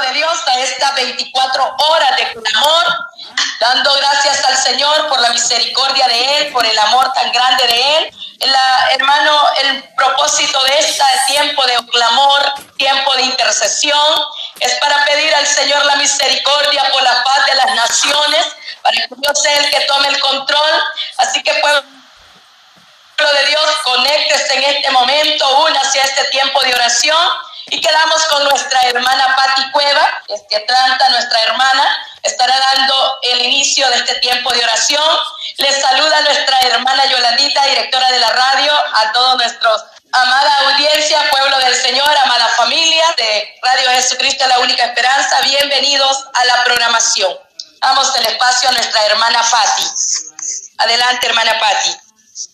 de Dios a estas 24 horas de clamor, dando gracias al Señor por la misericordia de Él, por el amor tan grande de Él. La, hermano, el propósito de este tiempo de clamor, tiempo de intercesión, es para pedir al Señor la misericordia por la paz de las naciones, para que Dios sea el que tome el control. Así que pueblo de Dios, conéctese en este momento, una hacia este tiempo de oración y quedamos con nuestra hermana Patti Cueva, desde Atlanta, nuestra hermana, estará dando el inicio de este tiempo de oración. Les saluda nuestra hermana Yolandita, directora de la radio, a todos nuestros amada audiencia, pueblo del Señor, amada familia de Radio Jesucristo, la única esperanza. Bienvenidos a la programación. Damos el espacio a nuestra hermana Patti. Adelante, hermana Patti.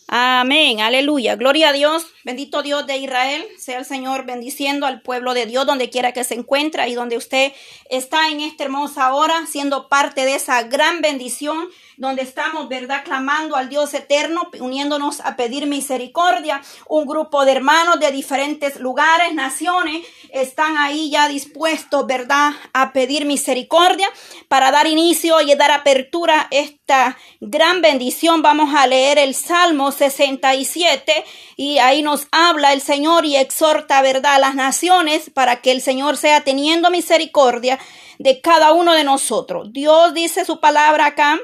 Amén, aleluya. Gloria a Dios. Bendito Dios de Israel. Sea el Señor bendiciendo al pueblo de Dios donde quiera que se encuentre y donde usted está en esta hermosa hora, siendo parte de esa gran bendición donde estamos, ¿verdad? Clamando al Dios eterno, uniéndonos a pedir misericordia. Un grupo de hermanos de diferentes lugares, naciones, están ahí ya dispuestos, ¿verdad? A pedir misericordia para dar inicio y dar apertura a esta gran bendición. Vamos a leer el Salmo 67 y ahí nos habla el Señor y exhorta, ¿verdad?, a las naciones para que el Señor sea teniendo misericordia de cada uno de nosotros. Dios dice su palabra acá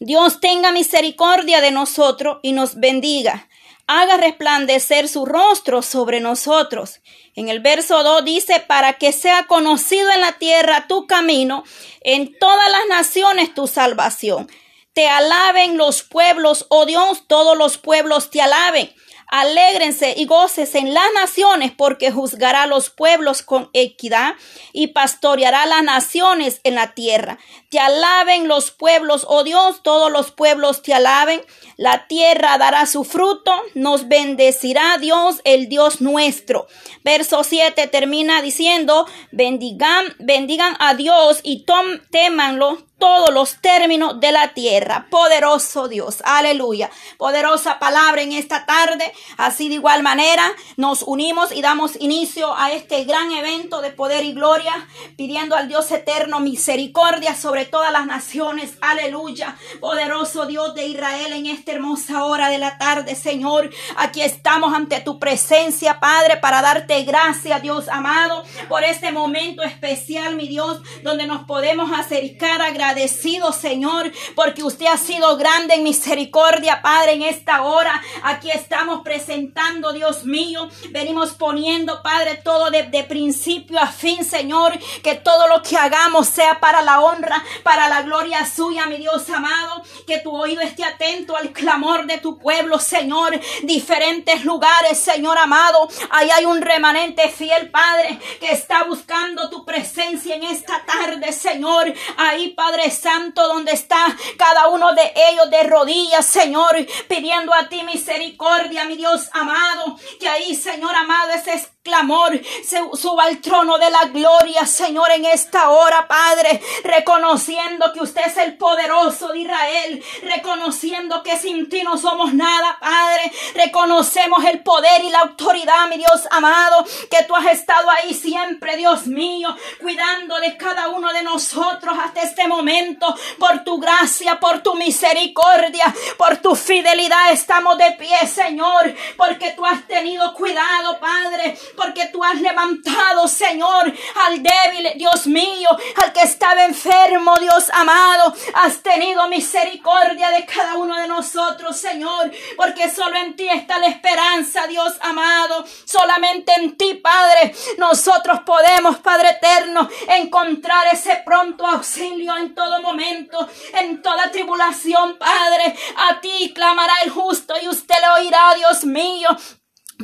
Dios tenga misericordia de nosotros y nos bendiga. Haga resplandecer su rostro sobre nosotros. En el verso 2 dice, para que sea conocido en la tierra tu camino, en todas las naciones tu salvación. Te alaben los pueblos, oh Dios, todos los pueblos te alaben. Alégrense y goces en las naciones, porque juzgará los pueblos con equidad y pastoreará las naciones en la tierra. Te alaben los pueblos, oh Dios, todos los pueblos te alaben. La tierra dará su fruto, nos bendecirá Dios, el Dios nuestro. Verso 7 termina diciendo, bendigan, bendigan a Dios y tom, témanlo todos los términos de la tierra. Poderoso Dios, aleluya. Poderosa palabra en esta tarde. Así de igual manera nos unimos y damos inicio a este gran evento de poder y gloria, pidiendo al Dios eterno misericordia sobre todas las naciones. Aleluya. Poderoso Dios de Israel en esta hermosa hora de la tarde, Señor. Aquí estamos ante tu presencia, Padre, para darte gracias, Dios amado, por este momento especial, mi Dios, donde nos podemos acercar a agradecido, Señor, porque usted ha sido grande en misericordia, Padre, en esta hora. Aquí estamos presentando, Dios mío. Venimos poniendo, Padre, todo de, principio a fin, Señor. Que todo lo que hagamos sea para la honra, para la gloria suya, mi Dios amado. Que tu oído esté atento al clamor de tu pueblo, Señor. Diferentes lugares, Señor amado. Ahí hay un remanente fiel, Padre, que está buscando tu presencia en esta tarde, Señor. Ahí, Padre Santo, donde está cada uno de ellos de rodillas, Señor, pidiendo a ti misericordia, mi Dios amado, que ahí, Señor amado, ese clamor se suba al trono de la gloria, Señor, en esta hora, Padre, reconociendo que usted es el poderoso de Israel, reconociendo que sin ti no somos nada, Padre, reconocemos el poder y la autoridad, mi Dios amado, que tú has estado ahí siempre, Dios mío, cuidando de cada uno de nosotros hasta este momento, por tu gracia, por tu misericordia, por tu fidelidad, estamos de pie, Señor, porque tú has tenido cuidado, Padre, porque tú has levantado, Señor, al débil, Dios mío, al que estaba enfermo, Dios amado. Has tenido misericordia de cada uno de nosotros, Señor, porque solo en ti está la esperanza, Dios amado. Solamente en ti, Padre, nosotros podemos, Padre eterno, encontrar ese pronto auxilio en todo momento, en toda tribulación, Padre. A ti clamará el justo y usted le oirá, Dios mío.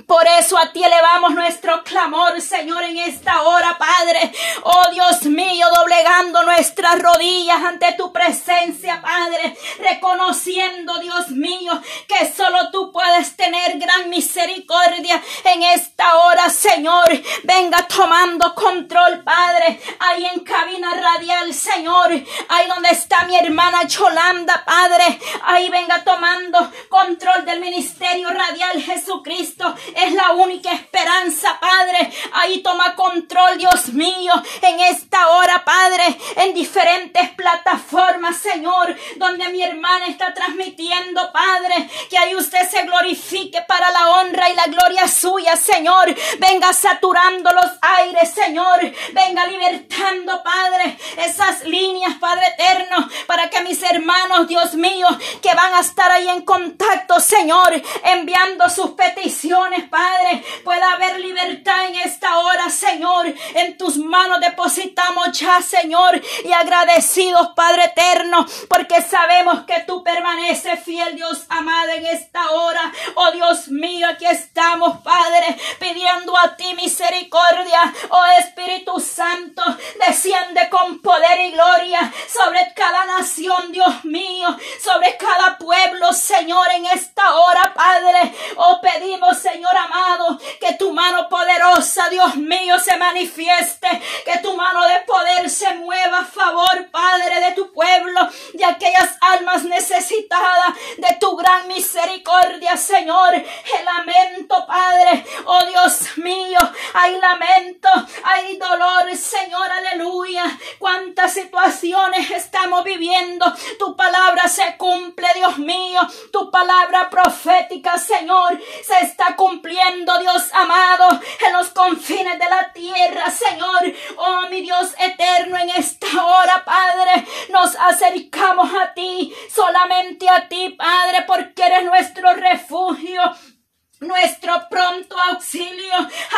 Por eso a ti elevamos nuestro clamor, Señor, en esta hora, Padre. Oh Dios mío, doblegando nuestras rodillas ante tu presencia, Padre, reconociendo, Dios mío, que solo tú puedes tener gran misericordia en esta hora, Señor. Venga tomando control, Padre, ahí en cabina radial, Señor, ahí donde está mi hermana Cholanda, Padre, ahí venga tomando control del ministerio radial Jesucristo. Es la única esperanza, Padre. Ahí toma control, Dios mío, en esta hora, Padre, en diferentes plataformas, Señor, donde mi hermana está transmitiendo, Padre, que ahí usted se glorifique para la honra y la gloria suya, Señor. Venga saturando los aires, Señor. Venga libertando, Padre, esas líneas, Padre eterno, Dios mío, que van a estar ahí en contacto, Señor, enviando sus peticiones, Padre, pueda haber libertad en esta hora, Señor. En tus manos depositamos ya, Señor, y agradecidos, Padre eterno, porque sabemos que tú permaneces fiel, Dios amado, en esta hora. Oh Dios mío, aquí estamos, Padre, pidiendo a ti misericordia. Oh Espíritu Santo, desciende con poder y gloria sobre cada nación, Dios mío, sobre cada pueblo, Señor, en esta hora, Padre. Oh, pedimos, Señor amado, que tu mano poderosa, Dios mío, se manifieste, que tu mano de poder se mueva a favor, Padre, de tu pueblo, de aquellas almas necesitadas de tu gran misericordia, Señor. El lamento, Padre, oh Dios mío, hay lamento, hay dolor, Señor, aleluya. Cuántas situaciones estamos viviendo. Tu palabra se cumple, Dios mío. Tu palabra profética, Señor, se está cumpliendo, Dios amado, en los confines de la tierra, Señor. Oh, mi Dios eterno, en esta hora, Padre, nos acercamos a ti, solamente a ti, Padre, porque eres nuestro refugio nuestro pronto auxilio.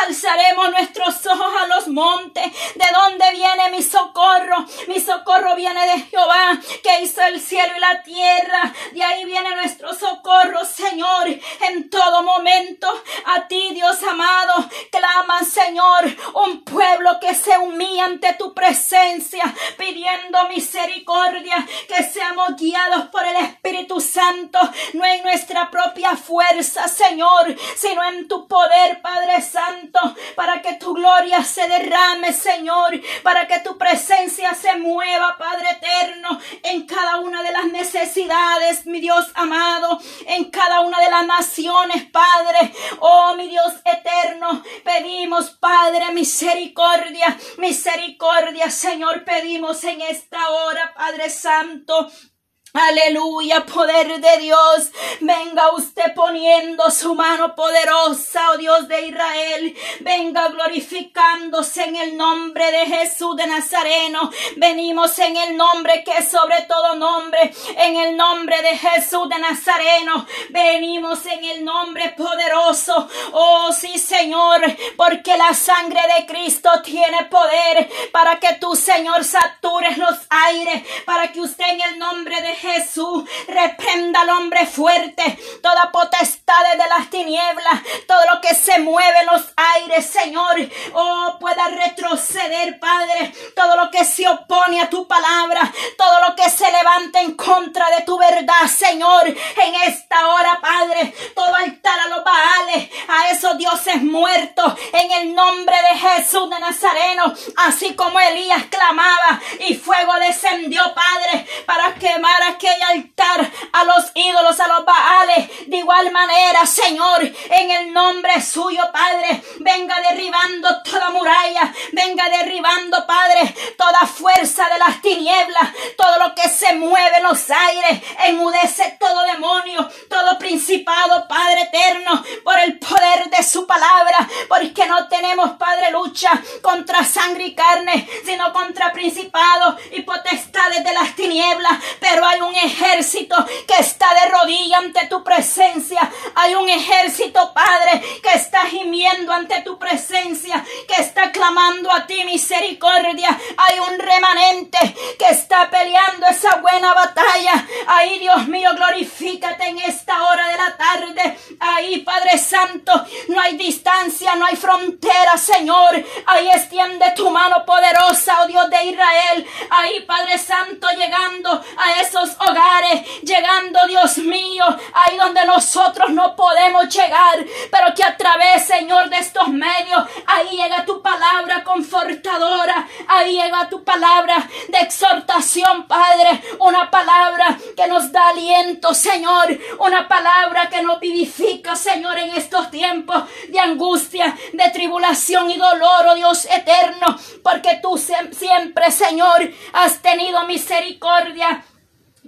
Alzaremos nuestros ojos a los montes. ¿De dónde viene mi socorro? Mi socorro viene de Jehová, que hizo el cielo y la tierra. De ahí viene nuestro socorro, Señor. En todo momento, a ti, Dios amado, clama, Señor, un pueblo que se humilla ante tu presencia, pidiendo misericordia, que seamos guiados por el Espíritu Santo, no en nuestra propia fuerza, Señor sino en tu poder, Padre Santo, para que tu gloria se derrame, Señor, para que tu presencia se mueva, Padre eterno, en cada una de las necesidades, mi Dios amado, en cada una de las naciones, Padre. Oh, mi Dios eterno, pedimos, Padre, misericordia, misericordia, Señor, pedimos en esta hora, Padre Santo. Aleluya, poder de Dios. Venga usted poniendo su mano poderosa, oh Dios de Israel. Venga glorificándose en el nombre de Jesús de Nazareno. Venimos en el nombre que es sobre todo nombre. En el nombre de Jesús de Nazareno. Venimos en el nombre poderoso. Oh sí, Señor, porque la sangre de Cristo tiene poder para que tú, Señor, satures los aires. Para que usted en el nombre de Jesús, reprenda al hombre fuerte, toda potestad de las tinieblas, todo lo que se mueve en los aires, Señor, oh, pueda retroceder, Padre, todo lo que se opone a tu palabra, todo lo que se levanta en contra de tu verdad, Señor, en esta hora, Padre, todo altar a los baales, a esos dioses muertos, en el nombre de Jesús de Nazareno, así como Elías clamaba y fuego descendió, Padre, para quemar a aquel altar, a los ídolos, a los baales. De igual manera, Señor, en el nombre suyo, Padre, venga derribando toda muralla, venga derribando, Padre, toda fuerza de las tinieblas, todo lo que se mueve en los aires, enmudece todo demonio, todo principado, Padre eterno, por el poder de su palabra, porque no tenemos, Padre, lucha contra sangre y carne, sino contra principados y potestades desde las tinieblas, pero hay un ejército que está de rodillas ante tu presencia. Hay un ejército, Padre, que está gimiendo ante tu presencia, que está clamando a ti misericordia. Hay un remanente que está peleando esa buena batalla. Ahí, Dios mío, glorifícate en esta hora de la tarde. Ahí, Padre Santo, no hay distancia, no hay frontera, Señor. Ahí extiende tu mano poderosa, oh Dios de Israel. Ahí, Padre Santo, llegando a esos hogares, llegando, Dios mío, ahí donde nosotros no podemos llegar, pero que a través, Señor, de estos medios, ahí llega tu palabra confortadora, ahí llega tu palabra de exhortación, Padre, una palabra que nos da aliento, Señor, una palabra que nos vivifica, Señor, en estos tiempos de angustia, de tribulación y dolor, oh Dios eterno, porque tú siempre, Señor, has tenido misericordia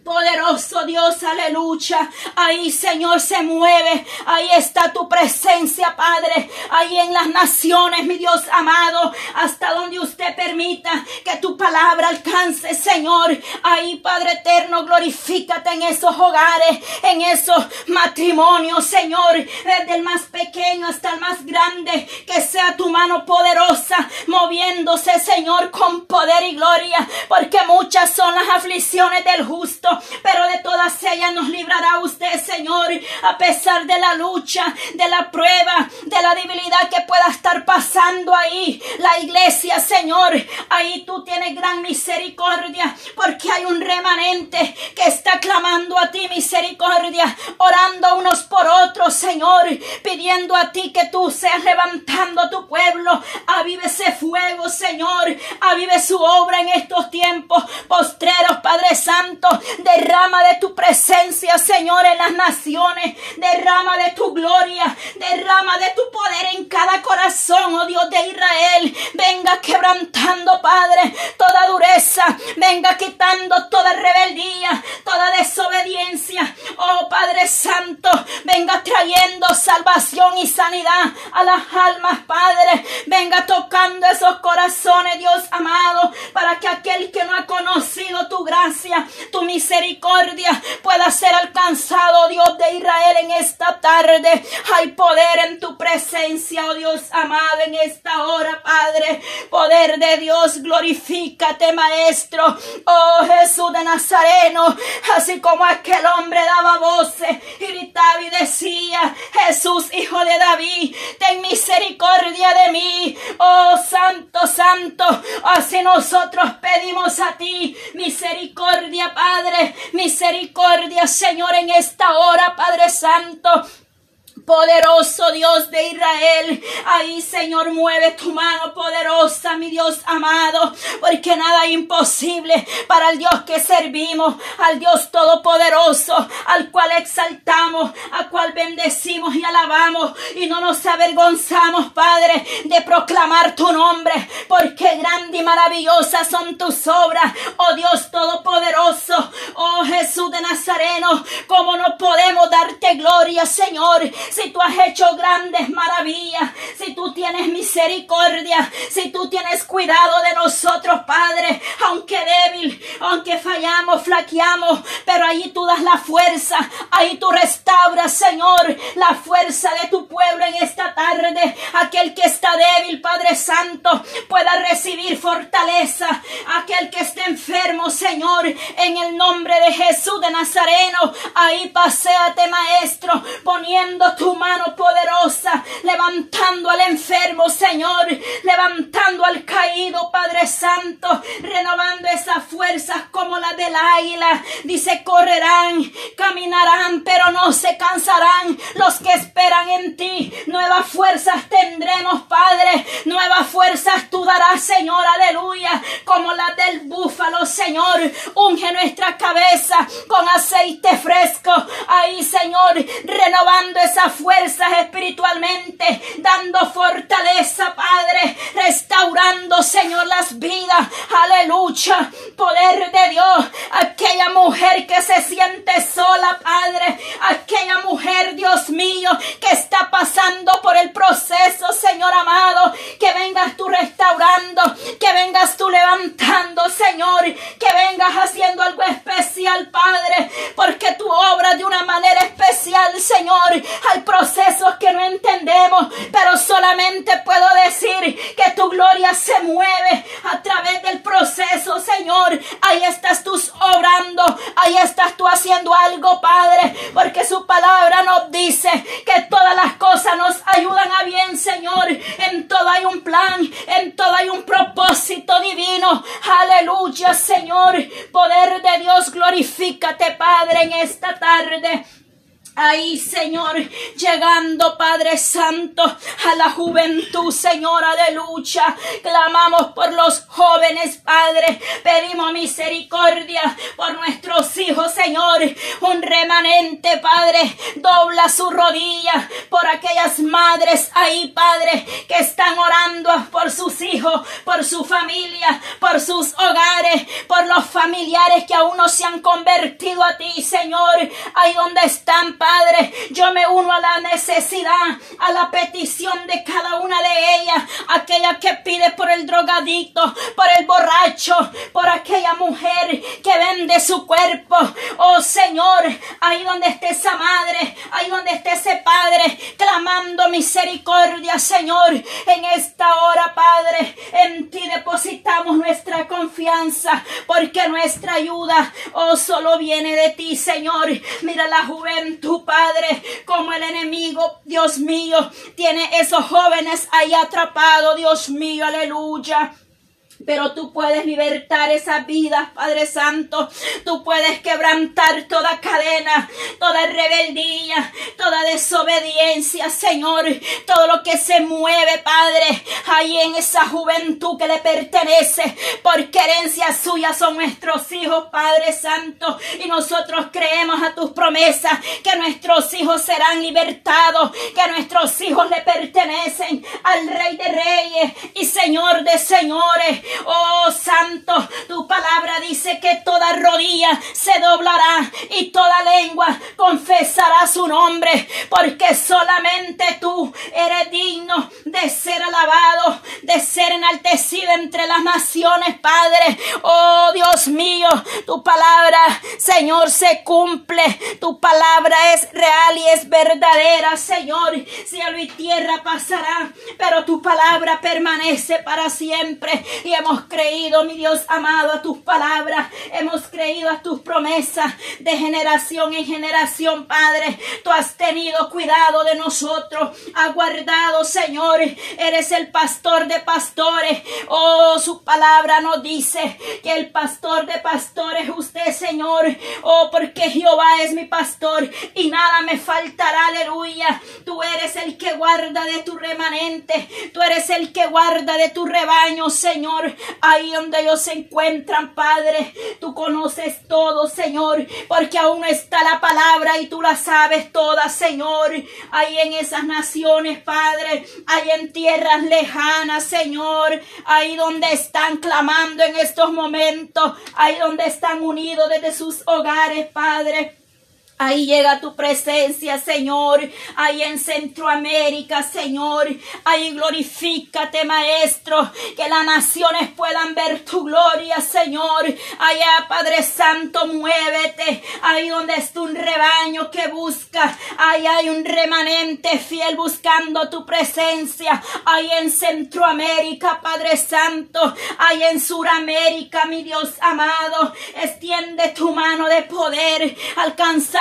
Poderoso Dios, aleluya. Ahí, Señor, se mueve. Ahí está tu presencia, Padre. Ahí en las naciones, mi Dios amado. Hasta donde usted permita que tu palabra alcance, Señor. Ahí, Padre eterno, glorifícate en esos hogares, en esos matrimonios, Señor. Desde el más pequeño hasta el más grande. Que sea tu mano poderosa moviéndose, Señor, con poder y gloria. Porque muchas son las aflicciones del justo pero de todas ellas nos librará usted, Señor, a pesar de la lucha, de la prueba, de la debilidad que pueda estar pasando ahí. La iglesia, Señor, ahí tú tienes gran misericordia, porque hay un remanente que está clamando a ti misericordia, orando unos por otros, Señor, pidiendo a ti que tú seas levantando tu pueblo. Avive ese fuego, Señor, avive su obra en estos tiempos postreros, Padre Santo. Derrama de tu presencia, Señor, en las naciones. Derrama de tu gloria. Derrama de tu poder en cada corazón, oh Dios de Israel. Venga quebrantando, Padre, toda dureza. Venga quitando toda rebeldía, toda desobediencia. Oh Padre Santo, venga trayendo salvación y sanidad a las almas, Padre. Venga tocando esos corazones, Dios amado, para que aquel que no ha conocido tu gracia, tu misericordia, misericordia pueda ser alcanzado, Dios de Israel, en esta tarde. Hay poder en tu presencia, oh Dios amado, en esta hora, Padre. Poder de Dios, glorifícate, Maestro. Oh Jesús de Nazareno, así como aquel hombre daba voces gritaba y decía, Jesús, hijo de David, ten misericordia de mí. Oh Santo, Santo, así nosotros pedimos a ti misericordia, Padre misericordia, Señor, en esta hora, Padre Santo. Poderoso Dios de Israel, ahí Señor mueve tu mano poderosa, mi Dios amado, porque nada es imposible para el Dios que servimos, al Dios todopoderoso, al cual exaltamos, al cual bendecimos y alabamos. Y no nos avergonzamos, Padre, de proclamar tu nombre, porque grande y maravillosa son tus obras, oh Dios todopoderoso, oh Jesús de Nazareno, como no podemos darte gloria, Señor, si tú has hecho grandes maravillas, si tú tienes misericordia, si tú tienes cuidado de nosotros, Padre, aunque débil, aunque fallamos, flaqueamos, pero allí tú das la fuerza, ahí tú restauras, Señor, la fuerza de tu pueblo en esta tarde. Aquel que está débil, Padre Santo, pueda recibir fortaleza. Aquel que esté enfermo, Señor, en el nombre de Jesús de Nazareno, ahí paséate, Maestro, poniendo tu mano poderosa, levantando al enfermo, Señor, levantando al caído, Padre Santo, renovando esas fuerzas como las del águila. Dice, correrán, caminarán, pero no se cansarán los que esperan en ti. Nuevas fuerzas tendremos, Padre, nuevas fuerzas tú darás, Señor, aleluya, como las del búfalo, Señor. Unge nuestra cabeza con aceite fresco. Ahí, Señor, renovando fuerzas espiritualmente, dando fortaleza, Padre, restaurando, Señor, las vidas. Aleluya. Poder de Dios. Aquella mujer que se siente sola, Padre. Aquella mujer, Dios mío, que está pasando por el proceso, Señor amado. Que vengas tú restaurando, que vengas tú levantando, Señor. Que vengas haciendo algo especial, Padre. Porque tu obra de una manera especial, Señor. Procesos que no entendemos, pero solamente puedo decir que tu gloria se mueve a través del proceso, Señor. Ahí estás tú obrando, ahí estás tú haciendo algo, Padre, porque su palabra nos dice que todas las cosas nos ayudan a bien, Señor. En todo hay un plan, en todo hay un propósito divino. Aleluya, Señor. Poder de Dios, glorifícate, Padre, en esta tarde. Ahí, Señor, llegando, Padre Santo, a la juventud, Señora de lucha. Clamamos por los jóvenes, Padre. Pedimos misericordia por nuestros hijos, Señor. Un remanente, Padre. Dobla su rodilla por aquellas madres ahí, Padre, que están orando por sus hijos, por su familia, por sus hogares, por los familiares que aún no se han convertido a ti, Señor. Ahí donde están, Padre, yo me uno a la necesidad, la petición de cada una de ellas, aquella que pide por el drogadicto, por el borracho, por aquella mujer que vende su cuerpo. Oh Señor, ahí donde esté esa madre, ahí donde esté ese padre, clamando misericordia, Señor, en esta hora, Padre, en ti depositamos nuestra confianza, porque nuestra ayuda, oh, solo viene de ti, Señor. Mira la juventud Padre, como el enemigo, Dios mío, tiene esos jóvenes ahí atrapados, Dios mío, aleluya. Pero tú puedes libertar esa vida, Padre Santo. Tú puedes quebrantar toda cadena, toda rebeldía, toda desobediencia, Señor. Todo lo que se mueve, Padre, ahí en esa juventud que le pertenece. Por querencia suya son nuestros hijos, Padre Santo. Y nosotros creemos a tus promesas que nuestros hijos serán libertados, que nuestros hijos le pertenecen al Rey de Reyes y Señor de Señores. Oh Santo, tu palabra dice que toda rodilla se doblará y toda lengua confesará su nombre, porque solamente tú eres digno de ser alabado, de ser enaltecido entre las naciones, Padre. Oh Dios mío, tu palabra, Señor, se cumple. Tu palabra es real y es verdadera, Señor. Cielo y tierra pasará, pero tu palabra permanece para siempre. Y hemos creído, mi Dios amado, a tus palabras. Hemos creído a tus promesas de generación en generación, Padre. Tú has tenido cuidado de nosotros. Has guardado, Señor. Eres el pastor de pastores. Oh, su palabra nos dice que el pastor de pastores es usted, Señor. Oh, porque Jehová es mi pastor y nada me faltará. Aleluya. Tú eres el que guarda de tu remanente. Tú eres el que guarda de tu rebaño, Señor. Ahí donde ellos se encuentran, Padre. Tú conoces todo, Señor. Porque aún está la palabra y tú la sabes toda, Señor. Ahí en esas naciones, Padre. Ahí en tierras lejanas, Señor. Ahí donde están clamando en estos momentos. Ahí donde están unidos desde sus hogares, Padre. Ahí llega tu presencia, Señor. Ahí en Centroamérica, Señor. Ahí glorifícate, Maestro. Que las naciones puedan ver tu gloria, Señor. Allá, Padre Santo, muévete. Ahí donde está un rebaño que busca. Ahí hay un remanente fiel buscando tu presencia. Ahí en Centroamérica, Padre Santo. Ahí en Suramérica, mi Dios amado. Extiende tu mano de poder.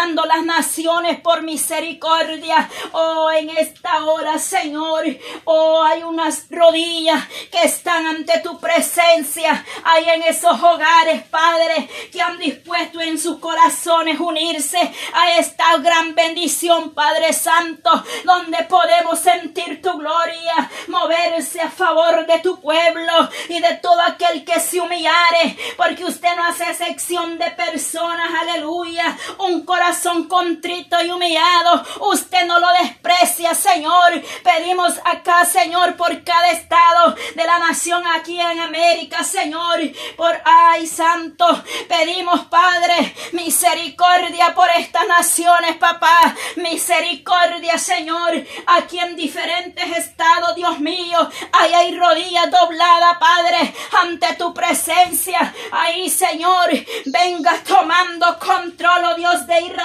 Las naciones por misericordia. Oh, en esta hora, Señor. Oh, hay unas rodillas que están ante tu presencia. Hay en esos hogares, Padre, que han dispuesto en sus corazones unirse a esta gran bendición, Padre Santo, donde podemos sentir tu gloria, moverse a favor de tu pueblo y de todo aquel que se humillare, porque usted no hace excepción de personas, aleluya, un corazón corazón contrito y humillado, usted no lo desprecia, Señor. Pedimos acá, Señor, por cada estado de la nación aquí en América, Señor, por ay, santo, pedimos, Padre, misericordia por estas naciones, papá, misericordia, Señor, aquí en diferentes estados, Dios mío, ahí hay rodillas dobladas, Padre, ante tu presencia, ahí, Señor, venga tomando control, oh Dios de Israel,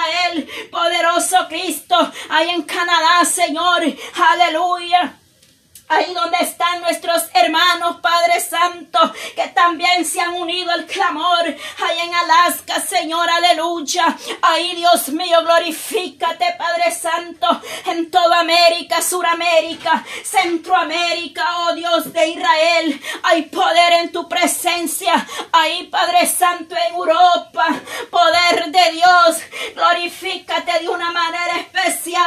poderoso Cristo, ahí en Canadá, Señor, aleluya. Ahí donde están nuestros hermanos, Padre Santo, que también se han unido al clamor. Ahí en Alaska, Señor, aleluya. Ahí, Dios mío, glorifícate, Padre Santo, en toda América, Suramérica, Centroamérica, oh Dios de Israel. Hay poder en tu presencia. Ahí, Padre Santo, en Europa, poder de Dios. Glorifícate de una manera especial,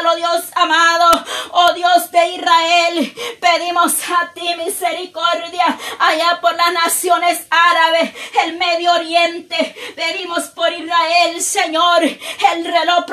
oh Dios amado, oh Dios de Israel pedimos a ti misericordia allá por las naciones árabes, el Medio Oriente. Pedimos por Israel, Señor, el reloj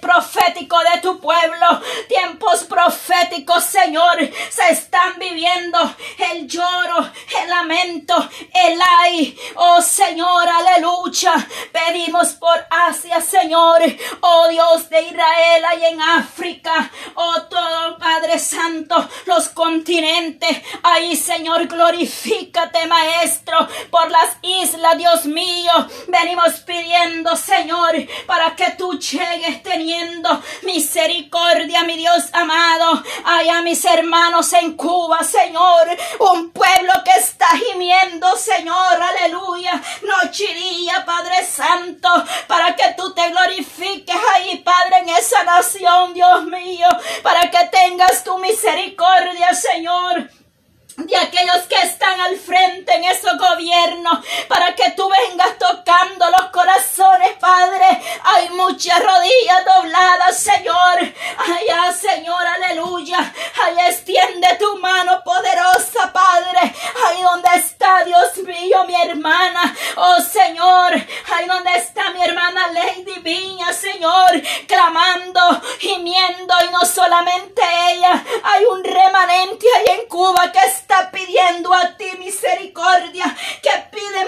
profético de tu pueblo. Tiempos proféticos, Señor, se están viviendo. El lloro, el lamento, el ay. Oh Señor, aleluya. Pedimos por Asia, Señor. Oh Dios de Israel, allá en África. Oh todo Padre Santo, los continente. Ahí, Señor, glorifícate, Maestro, por las islas, Dios mío. Venimos pidiendo, Señor, para que tú llegues teniendo misericordia, mi Dios amado. Allá mis hermanos en Cuba, Señor, un pueblo que está gimiendo, Señor, aleluya, noche y día, Padre Santo, para que tú te glorifiques ahí, Padre, en esa nación, Dios mío, para que tengas tu misericordia, Señor de aquellos que están al frente en esos gobiernos, para que tú vengas tocando los corazones, Padre. Hay muchas rodillas dobladas, Señor. Allá, Señor, aleluya. Allá extiende tu mano poderosa, Padre. Ahí donde está, Dios mío, mi hermana. Oh, Señor. Ahí donde está mi hermana Lady Viña, Señor. Clamando, gimiendo. Y no solamente ella. Hay un remanente ahí en Cuba que está está pidiendo a ti misericordia, que piden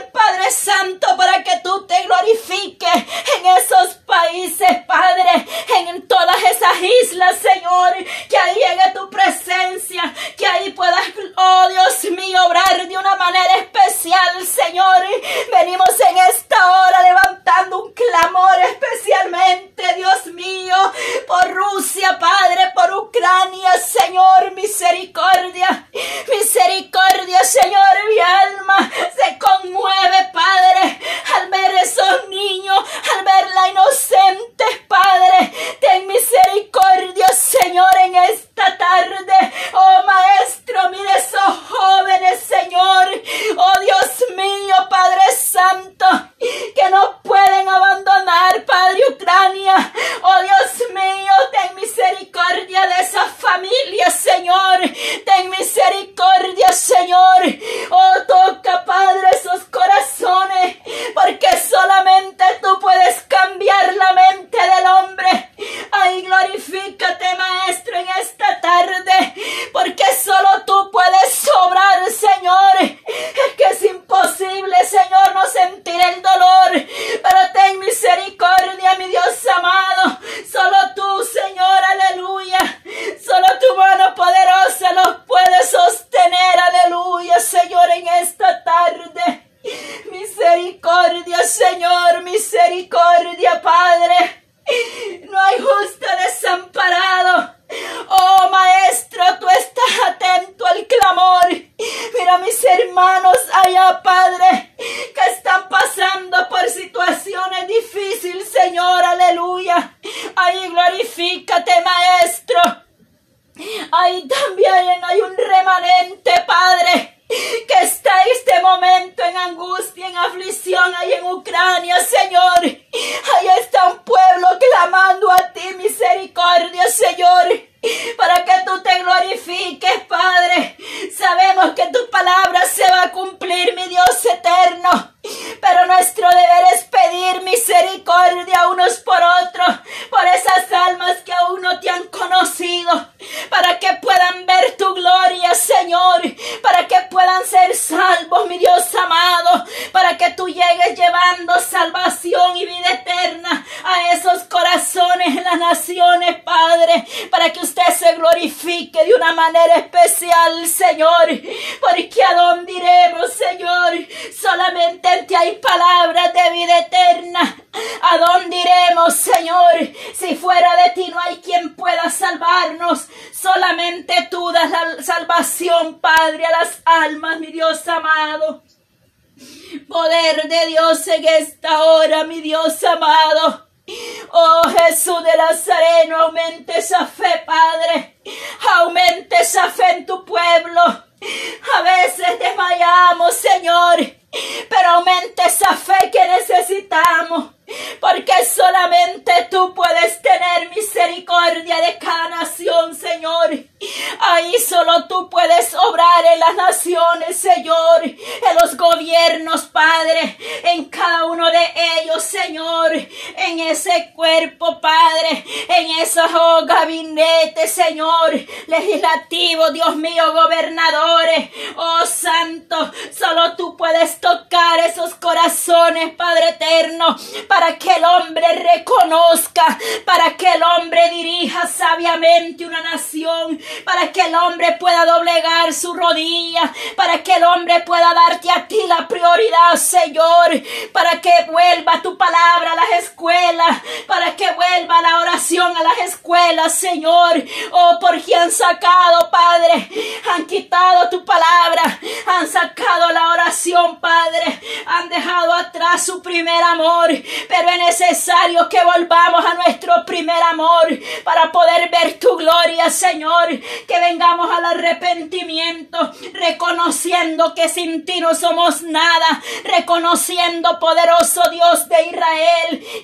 Señor, en ese cuerpo, Padre, en esos oh, gabinetes, Señor, legislativo, Dios mío, gobernadores, oh Santo, solo tú puedes tocar esos corazones, Padre eterno, para que el hombre reconozca, para que el hombre dirija sabiamente una nación, para que el hombre pueda doblegar su rodilla, para que el hombre pueda darte a ti la prioridad, Señor, para que vuelva tu palabra a las escuelas, para que vuelva la oración a las escuelas, Señor. Oh, porque han sacado, Padre, han quitado tu palabra, han sacado la oración, Padre, han dejado atrás su primer amor, pero es necesario que volvamos a nuestro primer amor para poder ver tu gloria, Señor. Que vengamos al arrepentimiento, reconociendo que sin ti no somos nada, reconociendo, poderoso Dios de Israel,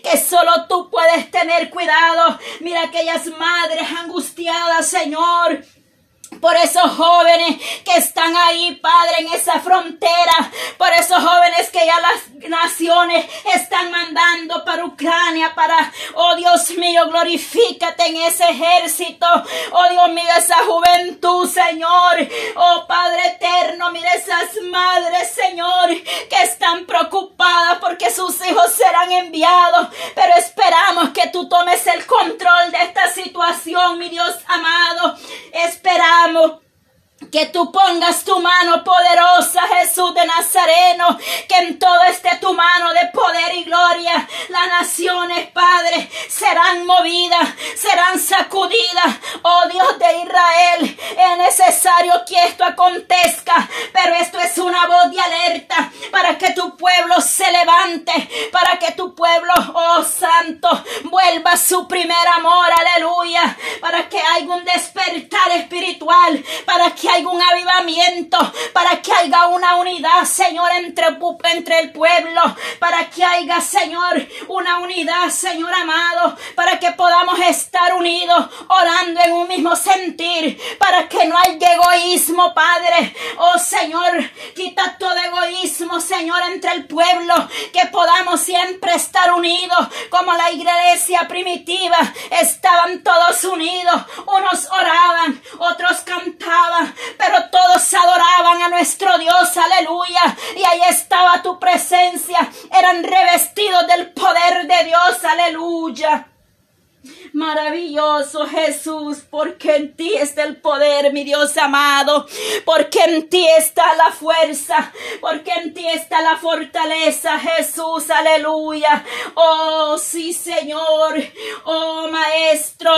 que solo tú puedes tener cuidado. Mira aquellas madres angustiadas, Señor por esos jóvenes que están ahí, Padre, en esa frontera, por esos jóvenes que ya las naciones están mandando para Ucrania, para, oh Dios mío, glorifícate en ese ejército, oh Dios mío, esa juventud, Señor, oh Padre eterno, mira esas madres, Señor, que están preocupadas porque sus hijos serán enviados, pero esperamos que tú tomes el control de esta situación, mi Dios amado, esperamos abbiamo que tú pongas tu mano poderosa, Jesús de Nazareno, que en todo esté tu mano de poder y gloria. Las naciones, Padre, serán movidas, serán sacudidas. Oh Dios de Israel, es necesario que esto acontezca, pero esto es una voz de alerta para que tu pueblo se levante, para que tu pueblo, oh Santo, vuelva a su primer amor, aleluya, para que haya un despertar espiritual, para que haya un avivamiento, para que haya una unidad, Señor, entre, entre el pueblo, para que haya, Señor, una unidad, Señor amado, para que podamos estar unidos, orando en un mismo sentir, para que no haya egoísmo, Padre. Oh Señor, quita todo egoísmo, Señor, entre el pueblo, que podamos siempre estar unidos, como la iglesia primitiva, estaban todos unidos, unos oraban, otros cantaban, pero todos adoraban a nuestro Dios, aleluya. Y ahí estaba tu presencia, eran revestidos del poder de Dios, aleluya. Maravilloso Jesús, porque en ti está el poder, mi Dios amado, porque en ti está la fuerza, porque en ti está la fortaleza, Jesús, aleluya. Oh, sí, Señor, oh, Maestro,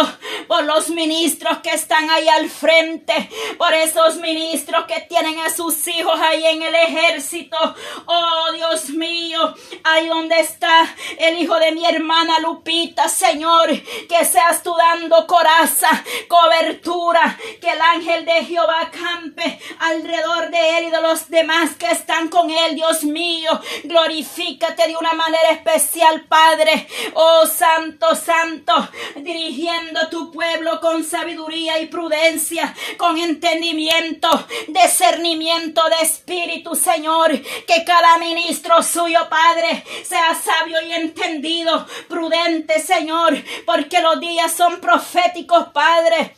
por los ministros que están ahí al frente, por esos ministros que tienen a sus hijos ahí en el ejército. Oh, Dios mío, ahí donde está el hijo de mi hermana Lupita, Señor, que seas tú dando coraza, cobertura, que el ángel de Jehová campe alrededor de él y de los demás que están con él, Dios mío. Glorifícate de una manera especial, Padre. Oh Santo, Santo, dirigiendo tu pueblo con sabiduría y prudencia, con entendimiento, discernimiento de espíritu, Señor. Que cada ministro suyo, Padre, sea sabio y entendido, prudente, Señor, porque los días son proféticos, Padre.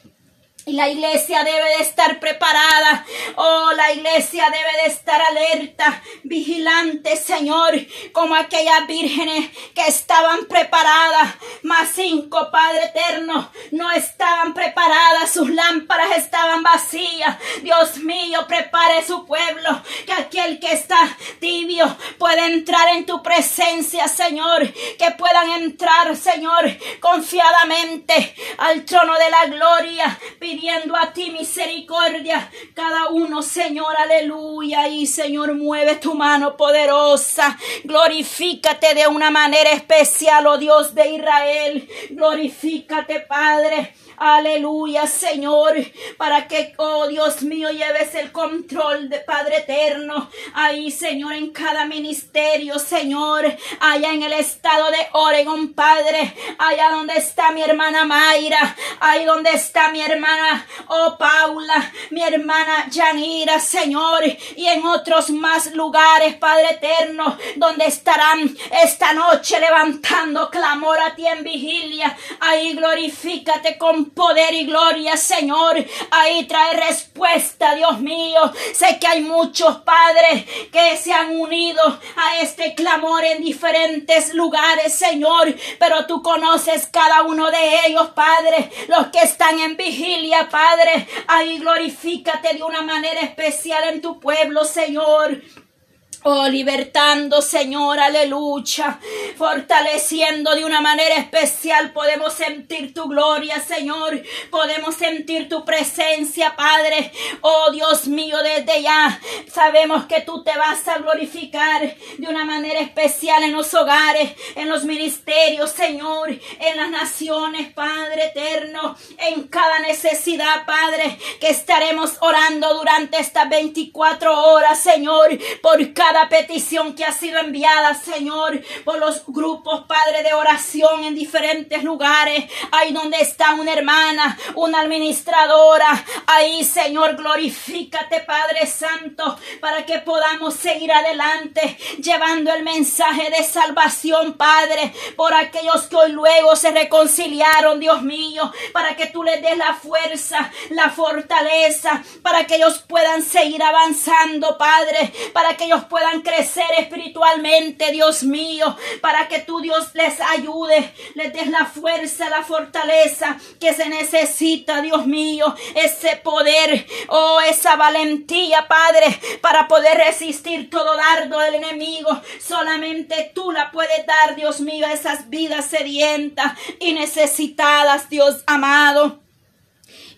Y la iglesia debe de estar preparada. Oh, la iglesia debe de estar alerta, vigilante, Señor, como aquellas vírgenes que estaban preparadas. Más cinco, Padre eterno, no estaban preparadas. Sus lámparas estaban vacías. Dios mío, prepare su pueblo. Que aquel que está tibio pueda entrar en tu presencia, Señor. Que puedan entrar, Señor, confiadamente al trono de la gloria pidiendo a ti misericordia. Cada uno, Señor, aleluya. Y Señor, mueve tu mano poderosa. Glorifícate de una manera especial, oh Dios de Israel. Glorifícate, Padre. Aleluya, Señor, para que, oh Dios mío, lleves el control de Padre eterno. Ahí, Señor, en cada ministerio, Señor, allá en el estado de Oregon, Padre, allá donde está mi hermana Mayra, ahí donde está mi hermana, oh Paula, mi hermana Yanira, Señor, y en otros más lugares, Padre eterno, donde estarán esta noche levantando clamor a ti en vigilia. Ahí glorifícate con poder y gloria, Señor. Ahí trae respuesta, Dios mío. Sé que hay muchos padres que se han unido a este clamor en diferentes lugares, Señor. Pero tú conoces cada uno de ellos, Padre. Los que están en vigilia, Padre. Ahí glorifícate de una manera especial en tu pueblo, Señor. Oh, libertando, Señor, aleluya. Fortaleciendo de una manera especial. Podemos sentir tu gloria, Señor. Podemos sentir tu presencia, Padre. Oh, Dios mío, desde ya sabemos que tú te vas a glorificar de una manera especial en los hogares, en los ministerios, Señor, en las naciones, Padre eterno, en cada necesidad, Padre, que estaremos orando durante estas 24 horas, Señor, por cada cada petición que ha sido enviada, Señor, por los grupos, Padre, de oración en diferentes lugares. Ahí donde está una hermana, una administradora. Ahí, Señor, glorifícate, Padre Santo, para que podamos seguir adelante llevando el mensaje de salvación, Padre, por aquellos que hoy luego se reconciliaron, Dios mío, para que tú les des la fuerza, la fortaleza, para que ellos puedan seguir avanzando, Padre, para que ellos puedan puedan crecer espiritualmente, Dios mío, para que tu Dios les ayude, les des la fuerza, la fortaleza que se necesita, Dios mío, ese poder, oh, esa valentía, Padre, para poder resistir todo dardo del enemigo. Solamente tú la puedes dar, Dios mío, a esas vidas sedientas y necesitadas, Dios amado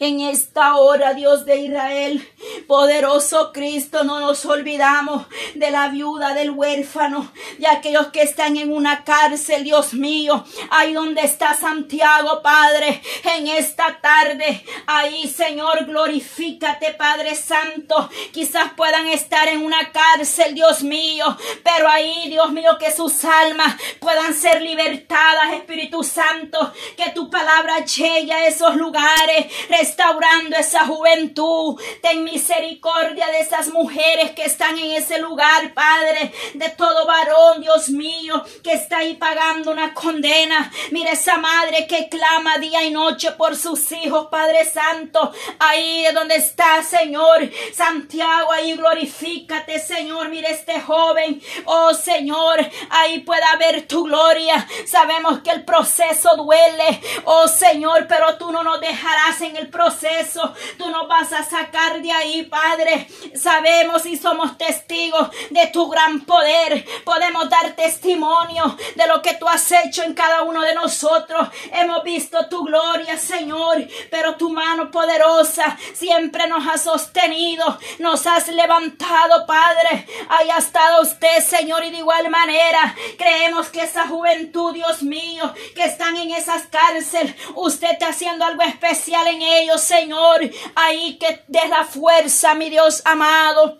en esta hora, Dios de Israel. Poderoso Cristo, no nos olvidamos de la viuda, del huérfano, de aquellos que están en una cárcel, Dios mío. Ahí donde está Santiago, Padre, en esta tarde. Ahí, Señor, glorifícate, Padre Santo. Quizás puedan estar en una cárcel, Dios mío, pero ahí, Dios mío, que sus almas puedan ser libertadas, Espíritu Santo. Que tu palabra llegue a esos lugares restaurando esa juventud. Ten misericordia de esas mujeres que están en ese lugar, Padre, de todo varón, Dios mío, que está ahí pagando una condena. Mira esa madre que clama día y noche por sus hijos, Padre Santo. Ahí es donde está, Señor. Santiago, ahí glorifícate, Señor. Mira este joven. Oh, Señor, ahí puede haber tu gloria. Sabemos que el proceso duele. Oh, Señor, pero tú no nos dejarás en el proceso proceso. Tú nos vas a sacar de ahí, Padre. Sabemos y somos testigos de tu gran poder. Podemos dar testimonio de lo que tú has hecho en cada uno de nosotros. Hemos visto tu gloria, Señor, pero tu mano poderosa siempre nos ha sostenido, nos has levantado, Padre. Ahí ha estado usted, Señor, y de igual manera creemos que esa juventud, Dios mío, que están en esas cárceles, usted está haciendo algo especial en ellos Señor. Ahí que des la fuerza, mi Dios amado.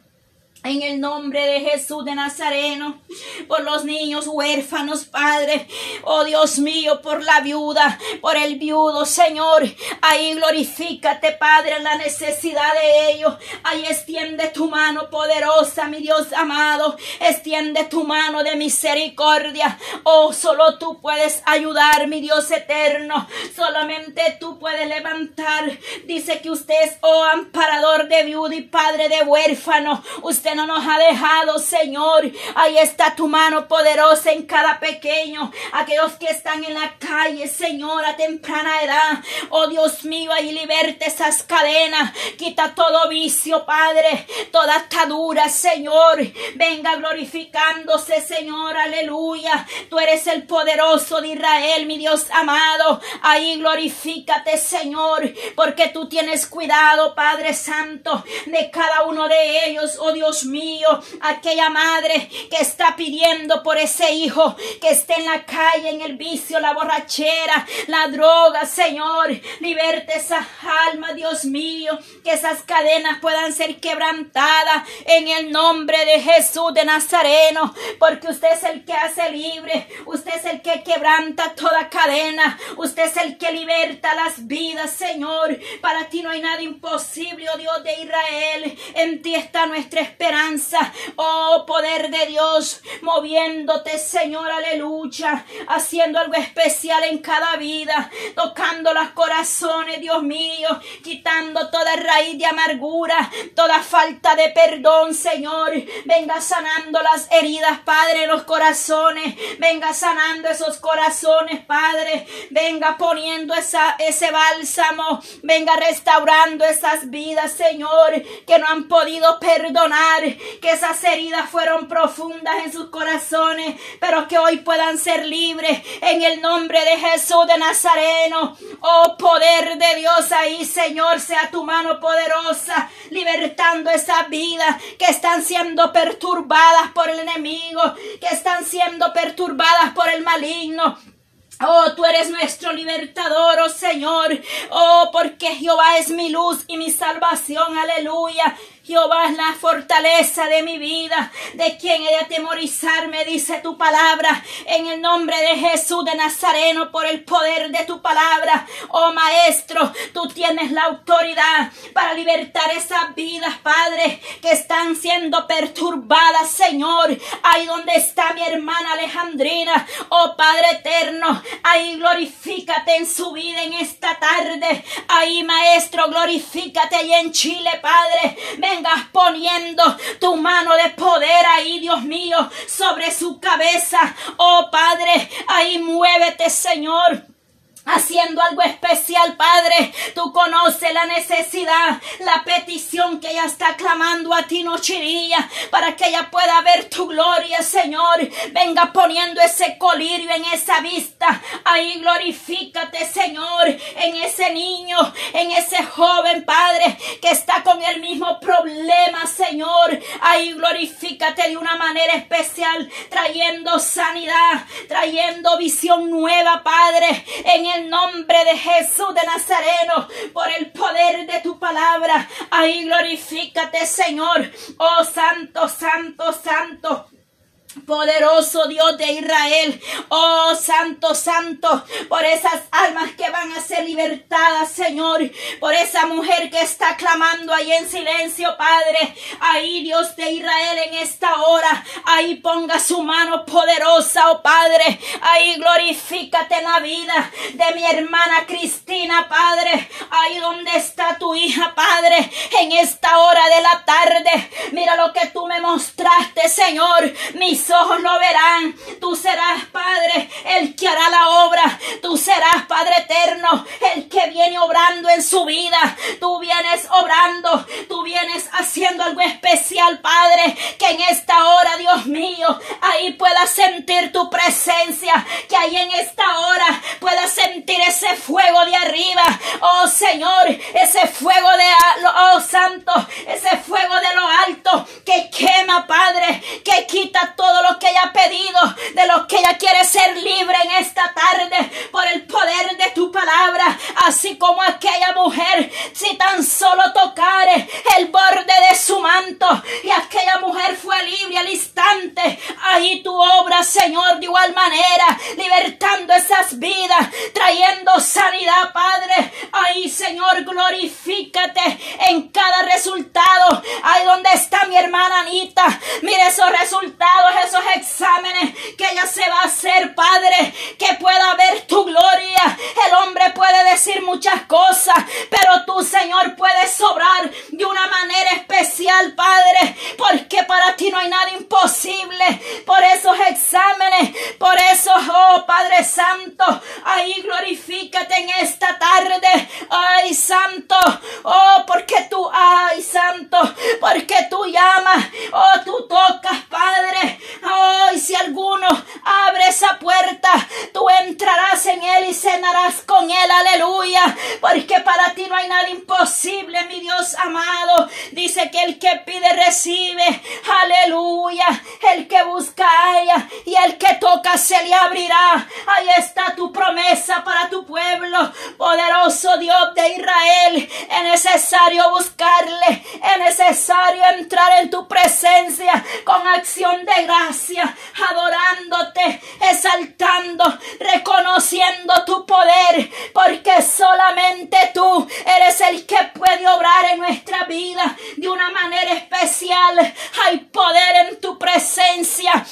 En el nombre de Jesús de Nazareno, por los niños huérfanos, Padre, oh Dios mío, por la viuda, por el viudo, Señor, ahí glorifícate, Padre, en la necesidad de ellos. Ahí extiende tu mano poderosa, mi Dios amado, extiende tu mano de misericordia. Oh, solo tú puedes ayudar, mi Dios eterno, solamente tú puedes levantar. Dice que usted es, oh, amparador de viuda y padre de huérfano. Usted no nos ha dejado, Señor. Ahí está tu mano poderosa en cada pequeño. Aquellos que están en la calle, Señor, a temprana edad. Oh Dios mío, ahí liberte esas cadenas. Quita todo vicio, Padre. Toda atadura, Señor. Venga glorificándose, Señor. Aleluya. Tú eres el poderoso de Israel, mi Dios amado. Ahí glorifícate, Señor. Porque tú tienes cuidado, Padre Santo, de cada uno de ellos, oh Dios mío, aquella madre que está pidiendo por ese hijo que esté en la calle, en el vicio, la borrachera, la droga, Señor, liberte esa alma, Dios mío, que esas cadenas puedan ser quebrantadas en el nombre de Jesús de Nazareno, porque usted es el que hace libre, usted es el que quebranta toda cadena, usted es el que liberta las vidas, Señor. Para ti no hay nada imposible, oh Dios de Israel. En ti está nuestra esperanza esperanza. Oh, poder de Dios, moviéndote, Señor, aleluya, haciendo algo especial en cada vida, tocando los corazones, Dios mío, quitando toda raíz de amargura, toda falta de perdón, Señor. Venga sanando las heridas, Padre, los corazones. Venga sanando esos corazones, Padre. Venga poniendo ese bálsamo. Venga restaurando esas vidas, Señor, que no han podido perdonar que esas heridas fueron profundas en sus corazones, pero que hoy puedan ser libres en el nombre de Jesús de Nazareno. Oh poder de Dios ahí, Señor, sea tu mano poderosa, libertando esas vidas que están siendo perturbadas por el enemigo, que están siendo perturbadas por el maligno. Oh, tú eres nuestro libertador, oh Señor. Oh, porque Jehová es mi luz y mi salvación. Aleluya. Jehová es la fortaleza de mi vida. ¿De quien he de atemorizarme? Dice tu palabra. En el nombre de Jesús de Nazareno, por el poder de tu palabra. Oh Maestro, tú tienes la autoridad para libertar esas vidas, Padre, que están siendo perturbadas, Señor. Ahí donde está mi hermana Alejandrina. Oh Padre eterno, ahí glorifícate en su vida en esta tarde. Ahí, Maestro, glorifícate ahí en Chile, Padre. Ven vengas poniendo tu mano de poder ahí, Dios mío, sobre su cabeza. Oh Padre, ahí muévete, Señor haciendo algo especial, Padre. Tú conoces la necesidad, la petición que ella está clamando a ti día, para que ella pueda ver tu gloria, Señor. Venga poniendo ese colirio en esa vista. Ahí glorifícate, Señor, en ese niño, en ese joven, Padre, que está con el mismo problema, Señor. Ahí glorifícate de una manera especial, trayendo sanidad, trayendo visión nueva, Padre, en el nombre de Jesús de Nazareno, por el poder de tu palabra. Ahí glorifícate, Señor. Oh, santo, santo, santo. Poderoso Dios de Israel, oh Santo, Santo, por esas almas que van a ser libertadas, Señor, por esa mujer que está clamando ahí en silencio, Padre, ahí Dios de Israel en esta hora, ahí ponga su mano poderosa, oh Padre, ahí glorifícate la vida de mi hermana Cristina, Padre, ahí donde está tu hija, Padre, en esta hora de la tarde, mira lo que tú me mostraste, Señor, mis ojos no verán. Tú serás, Padre, el que hará la obra. Tú serás, Padre eterno, el que viene obrando en su vida. Tú vienes obrando. Tú vienes haciendo algo especial, Padre. Que en esta hora, Dios mío, ahí pueda sentir tu presencia. Que ahí en esta hora pueda sentir ese fuego de arriba. Oh Señor, ese fuego de, oh Santo, ese fuego de lo alto que quema, Padre, que quita todo todo lo que ella ha pedido, de lo que ella quiere ser libre en esta tarde por el poder de tu palabra, así como aquella mujer, si tan solo tocare el borde de su manto y aquella mujer fue libre al instante, ahí tu obra, Señor, de igual manera, libertando esas vidas, trayendo sanidad, Padre, ahí, Señor, glorifícate en cada resultado, ahí donde está mi hermana Anita, mire esos resultados, esos exámenes que ella se va a hacer, Padre, que pueda ver tu gloria, el hombre puede decir muchas cosas, pero tú, Señor, puedes sobrar de una manera especial, Padre, porque para ti no hay nada imposible. Por esos exámenes, por eso, oh Padre Santo, ahí glorifícate en esta tarde. Ay, Santo, oh, porque tú, ay, Santo, porque tú llamas, oh, tú tocas, Padre. Oh, y si alguno abre esa puerta, tú entrarás en él y cenarás con él, aleluya, porque para ti no hay nada imposible, mi Dios amado. Dice pide recibe, aleluya, el que busca y el que toca se le abrirá. Ahí está tu promesa para tu pueblo, poderoso Dios de Israel. Es necesario buscarle, es necesario entrar en tu presencia con acción de gracia, adorándote, exaltando, reconociendo tu poder, porque solamente tú eres el que puede obrar en nuestra vida de una manera especial. Hay poder en tu presencia.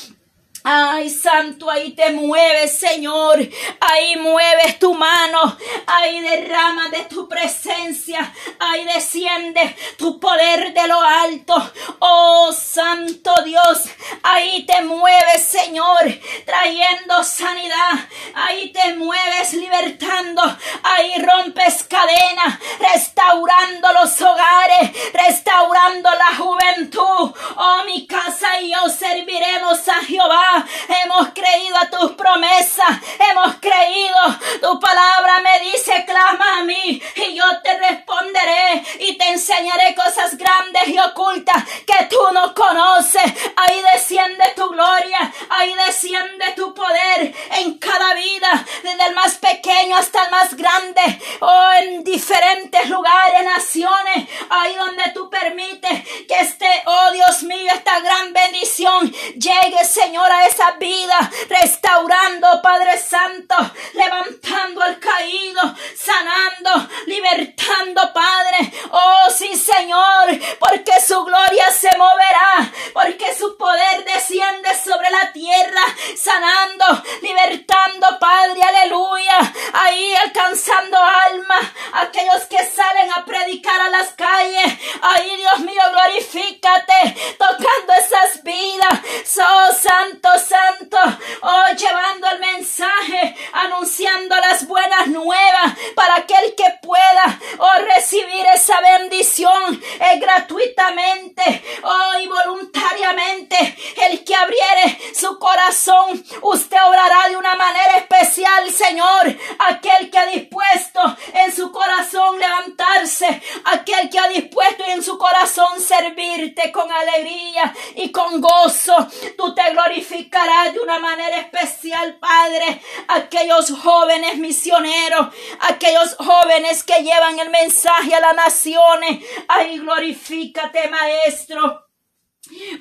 Ay, santo, ahí te mueves, Señor. Ahí mueves tu mano. Ahí derrama de tu presencia. Ahí desciende tu poder de lo alto. Oh, santo Dios. Ahí te mueves, Señor, trayendo sanidad. Ahí te mueves, libertando. Ahí rompes cadenas, restaurando los hogares, restaurando la juventud. Oh, mi casa y yo serviremos a Jehová. Hemos creído a tus promesas. Hemos creído. Tu palabra me dice, clama a mí y yo te responderé y te enseñaré cosas grandes y ocultas que tú no conoces. Ahí desciende tu gloria. Ahí desciende tu poder en cada vida, desde el más pequeño hasta el más grande. Oh, en diferentes lugares, naciones. Ahí donde tú permites que este, oh Dios mío, esta gran bendición llegue, Señor, a esa vida, restaurando, Padre Santo, levantando al caído, sanando, libertando, Padre. Oh, sí, Señor, porque su gloria se moverá, porque su poder desciende sobre la tierra, sanando, libertando, Padre, aleluya. Ahí alcanzando almas, aquellos que salen a predicar a las calles. Ahí, Dios mío, glorifícate, tocando esas vidas. Oh, santo, santo, oh, llevando el mensaje, anunciando las buenas nuevas para aquel que pueda, oh, recibir esa bendición es gratuitamente, oh, y voluntariamente. El que abriere su corazón, usted obrará de una manera especial, Señor. Aquel que ha dispuesto en su corazón levantarse, aquel que ha dispuesto en su corazón servirte con alegría y con gozo, tú te glorificarás de una manera especial, Padre. Aquellos jóvenes misioneros, aquellos jóvenes que llevan el mensaje a las naciones, ay, glorifícate, Maestro.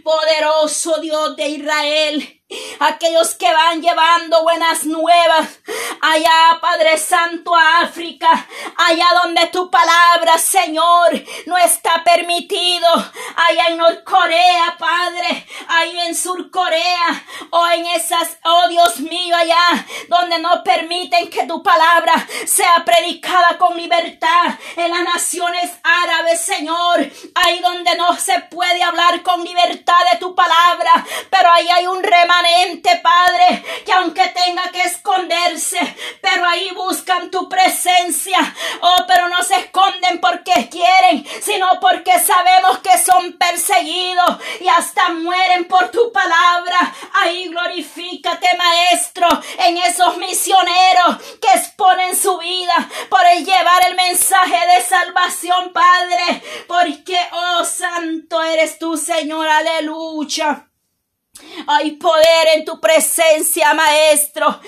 Poderoso Dios de Israel, aquellos que van llevando buenas nuevas allá, Padre Santo, a África, allá donde tu palabra, Señor, no está permitido, allá en Norcorea, Padre, ahí en Surcorea, o en esas, oh Dios mío, allá donde no permiten que tu palabra sea predicada con libertad, en las naciones árabes, Señor, ahí donde no se puede hablar con libertad de tu palabra, pero ahí hay un remanente Padre, que aunque tenga que esconderse, pero ahí buscan tu presencia. Oh, pero no se esconden porque quieren, sino porque sabemos que son perseguidos y hasta mueren por tu palabra. Ahí glorifícate, Maestro, en esos misioneros que exponen su vida por el llevar el mensaje de salvación, Padre, porque, oh, santo eres tú, Señor, aleluya. Hay poder en tu Maestro.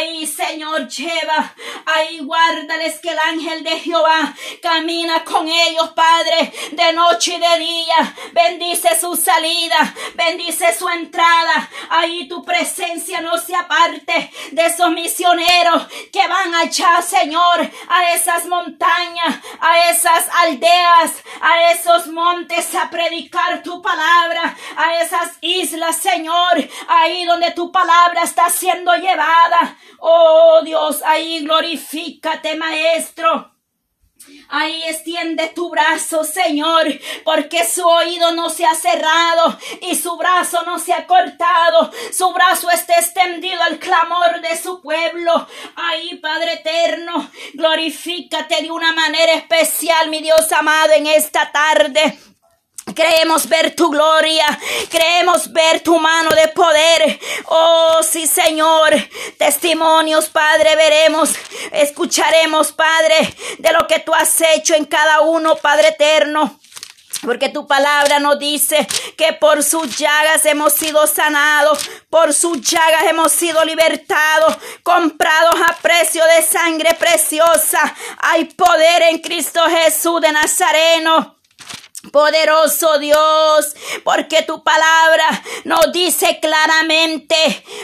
Ahí, Señor, lleva. Ahí guárdales que el ángel de Jehová camina con ellos, Padre, de noche y de día. Bendice su salida, bendice su entrada. Ahí tu presencia no se aparte de esos misioneros que van allá, Señor, a esas montañas, a esas aldeas, a esos montes a predicar tu palabra, a esas islas, Señor, ahí donde tu palabra está siendo llevada. Oh Dios, ahí glorifícate, Maestro. Ahí extiende tu brazo, Señor, porque su oído no se ha cerrado y su brazo no se ha cortado. Su brazo está extendido al clamor de su pueblo. Ahí, Padre eterno, glorifícate de una manera especial, mi Dios amado, en esta tarde. Creemos ver tu gloria, creemos ver tu mano de poder. Oh, sí, Señor. Testimonios, Padre, veremos, escucharemos, Padre, de lo que tú has hecho en cada uno, Padre eterno. Porque tu palabra nos dice que por sus llagas hemos sido sanados, por sus llagas hemos sido libertados, comprados a precio de sangre preciosa. Hay poder en Cristo Jesús de Nazareno. Poderoso Dios, porque tu palabra nos dice claramente,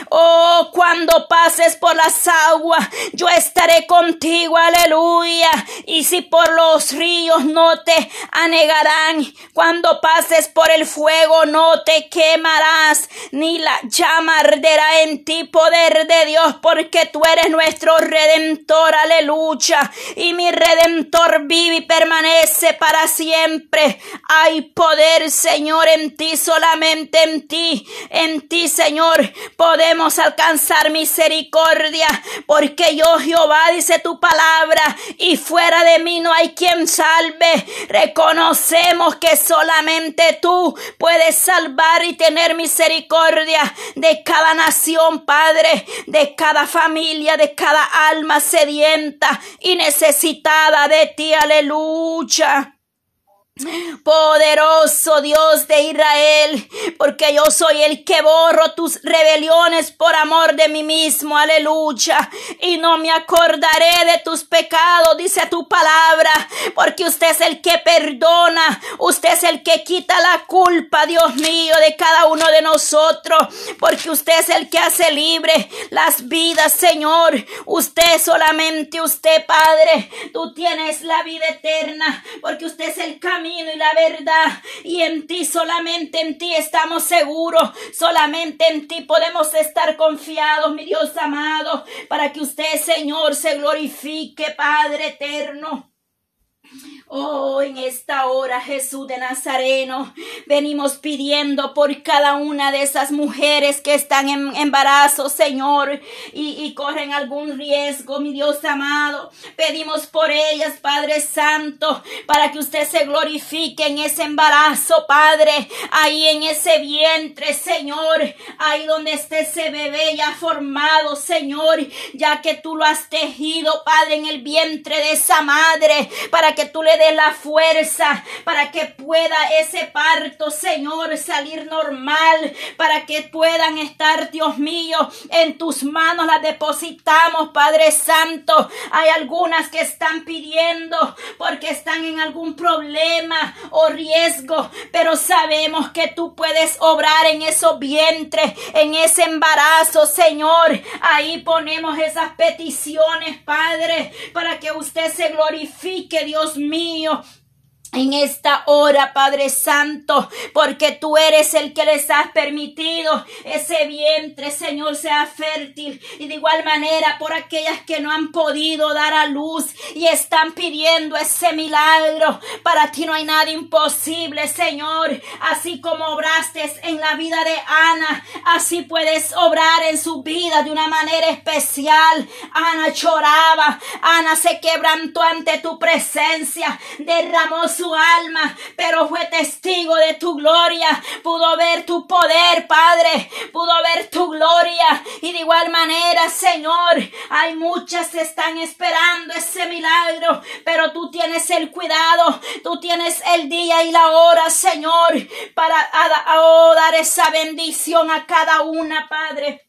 oh, cuando pases por las aguas, yo estaré contigo, aleluya. Y si por los ríos no te anegarán, cuando pases por el fuego no te quemarás, ni la llama arderá en ti, poder de Dios, porque tú eres nuestro redentor, aleluya. Y mi redentor vive y permanece para siempre. Hay poder, Señor, en ti, solamente en ti, en ti, Señor, podemos alcanzar misericordia, porque yo, Jehová, dice tu palabra, y fuera de mí no hay quien salve. Reconocemos que solamente tú puedes salvar y tener misericordia de cada nación, Padre, de cada familia, de cada alma sedienta y necesitada de ti. Aleluya. Poderoso Dios de Israel, porque yo soy el que borro tus rebeliones por amor de mí mismo, aleluya, y no me acordaré de tus pecados, dice tu palabra, porque usted es el que perdona, usted es el que quita la culpa, Dios mío, de cada uno de nosotros, porque usted es el que hace libre las vidas, Señor, usted solamente, usted, Padre, tú tienes la vida eterna, porque usted es el camino y la verdad. Y en ti, solamente en ti estamos seguros. Solamente en ti podemos estar confiados, mi Dios amado, para que usted, Señor, se glorifique, Padre eterno. Oh, en esta hora, Jesús de Nazareno, venimos pidiendo por cada una de esas mujeres que están en embarazo, Señor, y, y, corren algún riesgo, mi Dios amado. Pedimos por ellas, Padre Santo, para que usted se glorifique en ese embarazo, Padre, ahí en ese vientre, Señor, ahí donde esté ese bebé ya formado, Señor, ya que tú lo has tejido, Padre, en el vientre de esa madre, para que tú le de la fuerza para que pueda ese parto, Señor, salir normal, para que puedan estar, Dios mío, en tus manos las depositamos, Padre Santo. Hay algunas que están pidiendo porque están en algún problema o riesgo, pero sabemos que tú puedes obrar en esos vientres, en ese embarazo, Señor. Ahí ponemos esas peticiones, Padre, para que usted se glorifique, Dios mío mío en esta hora, Padre Santo, porque tú eres el que les has permitido ese vientre, Señor, sea fértil. Y de igual manera por aquellas que no han podido dar a luz y están pidiendo ese milagro. Para ti no hay nada imposible, Señor. Así como obraste en la vida de Ana, así puedes obrar en su vida de una manera especial. Ana lloraba, Ana se quebrantó ante tu presencia, derramó su alma, pero fue testigo de tu gloria. Pudo ver tu poder, Padre. Pudo ver tu gloria Y de igual manera, Señor, hay muchas que están esperando ese milagro, pero tú tienes el cuidado, tú tienes el día y la hora, Señor, para dar esa bendición a cada una, Padre.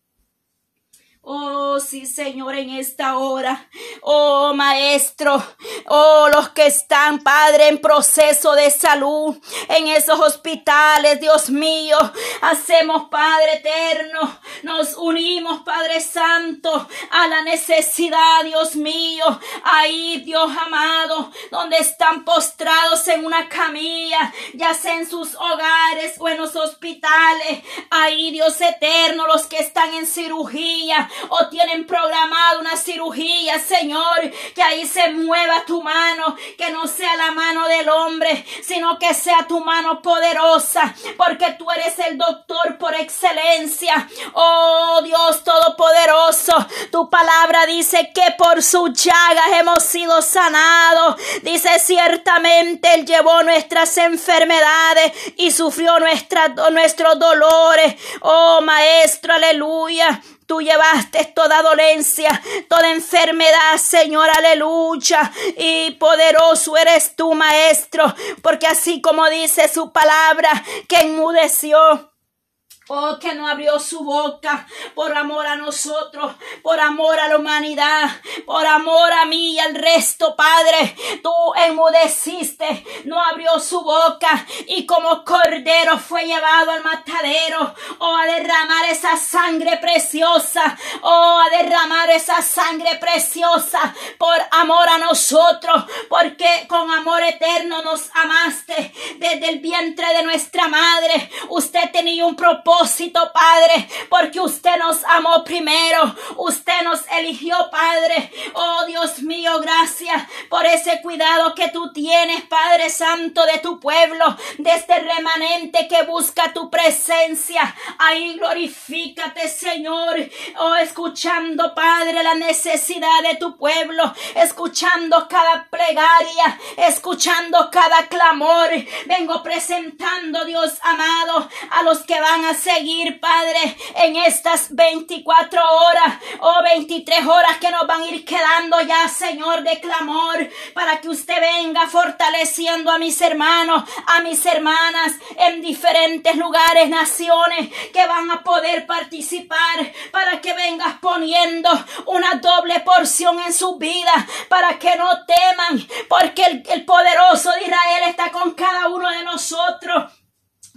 Oh, sí, Señor, en esta hora. Oh, Maestro. Oh, los que están, Padre, en proceso de salud, en esos hospitales, Dios mío. Hacemos, Padre eterno. Nos unimos, Padre Santo, a la necesidad, Dios mío. Ahí, Dios amado, donde están postrados en una camilla, ya sea en sus hogares o en los hospitales. Ahí, Dios eterno, los que están en cirugía o tienen programado una cirugía, Señor, que ahí se mueva tu mano, que no sea la mano del hombre, sino que sea tu mano poderosa, porque tú eres el doctor por excelencia. Oh Dios Todopoderoso, tu palabra dice que por sus llagas hemos sido sanados. Dice ciertamente Él llevó nuestras enfermedades y sufrió nuestros dolores. Oh Maestro, aleluya. Tú llevaste toda dolencia, toda enfermedad, Señor, aleluya. Y poderoso eres tú, Maestro, porque así como dice su palabra, que enmudeció Oh, que no abrió su boca por amor a nosotros, por amor a la humanidad, por amor a mí y al resto, Padre. Tú enmudeciste, no abrió su boca y como cordero fue llevado al matadero. Oh, a derramar esa sangre preciosa. Oh, a derramar esa sangre preciosa por amor a nosotros, porque con amor eterno nos amaste desde el vientre de nuestra madre. Usted tenía un propósito Padre, porque usted nos amó primero, usted nos eligió, Padre. Oh Dios mío, gracias por ese cuidado que tú tienes, Padre Santo, de tu pueblo, de este remanente que busca tu presencia. Ahí glorifícate, Señor. Oh, escuchando, Padre, la necesidad de tu pueblo, escuchando cada plegaria, escuchando cada clamor. Vengo presentando, Dios amado, a los que van a seguir, Padre, en estas 24 horas o 23 horas que nos van a ir quedando ya, Señor, de clamor, para que usted venga fortaleciendo a mis hermanos, a mis hermanas en diferentes lugares, naciones que van a poder participar, para que vengas poniendo una doble porción en su vida, para que no teman, porque el, el poderoso de Israel está con cada uno de nosotros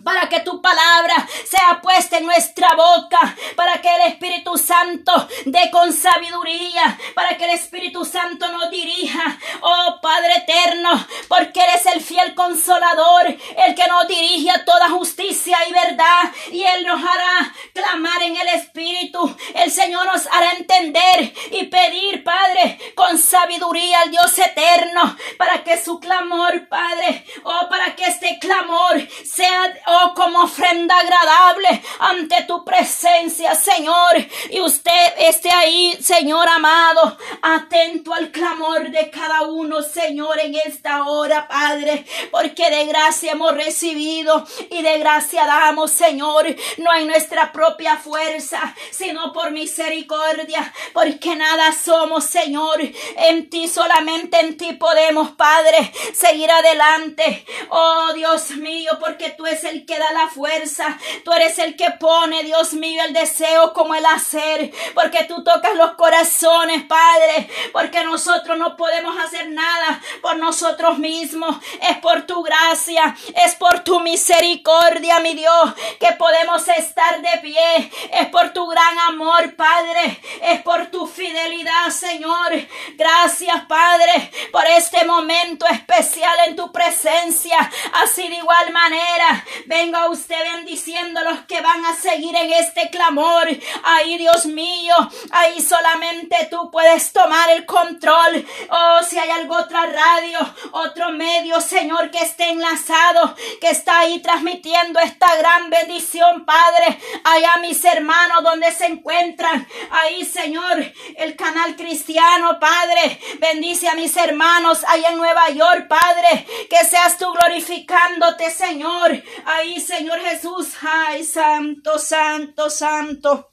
para que tu palabra sea puesta en nuestra boca, para que el Espíritu Santo dé con sabiduría, para que el Espíritu Santo nos dirija, oh Padre eterno, porque eres el fiel consolador, el que nos dirige a toda justicia y verdad, y Él nos hará clamar en el Espíritu, el Señor nos hará entender y pedir, Padre, con sabiduría al Dios eterno, para que su clamor, Padre, oh, para que este clamor sea oh, como ofrenda agradable ante tu presencia, Señor. Y usted esté ahí, Señor amado, atento al clamor de cada uno, Señor, en esta hora, Padre, porque de gracia hemos recibido y de gracia damos, Señor, no en nuestra propia fuerza, sino por misericordia, porque nada somos, Señor, en ti solamente en ti podemos, Padre, seguir adelante. Oh Dios mío, porque tú es el que da la fuerza. Tú eres el que pone, Dios mío, el deseo como el hacer. Porque tú tocas los corazones, Padre. Porque nosotros no podemos hacer nada por nosotros mismos. Es por tu gracia, es por tu misericordia, mi Dios, que podemos estar de pie. Es por tu gran amor, Padre. Es por tu fidelidad, Señor. Gracias, Padre, por este momento especial en tu presencia. Así de igual manera, Venga usted bendiciendo a los que van a seguir en este clamor. Ahí, Dios mío, ahí solamente tú puedes tomar el control. Oh, si hay algo otra radio, otro medio, Señor, que esté enlazado, que está ahí transmitiendo esta gran bendición, Padre. Allá mis hermanos donde se encuentran. Ahí, Señor, el canal cristiano, Padre. Bendice a mis hermanos allá en Nueva York, Padre. Que seas tú glorificándote, Señor. Ay, Señor Jesús, ay, santo, santo, santo.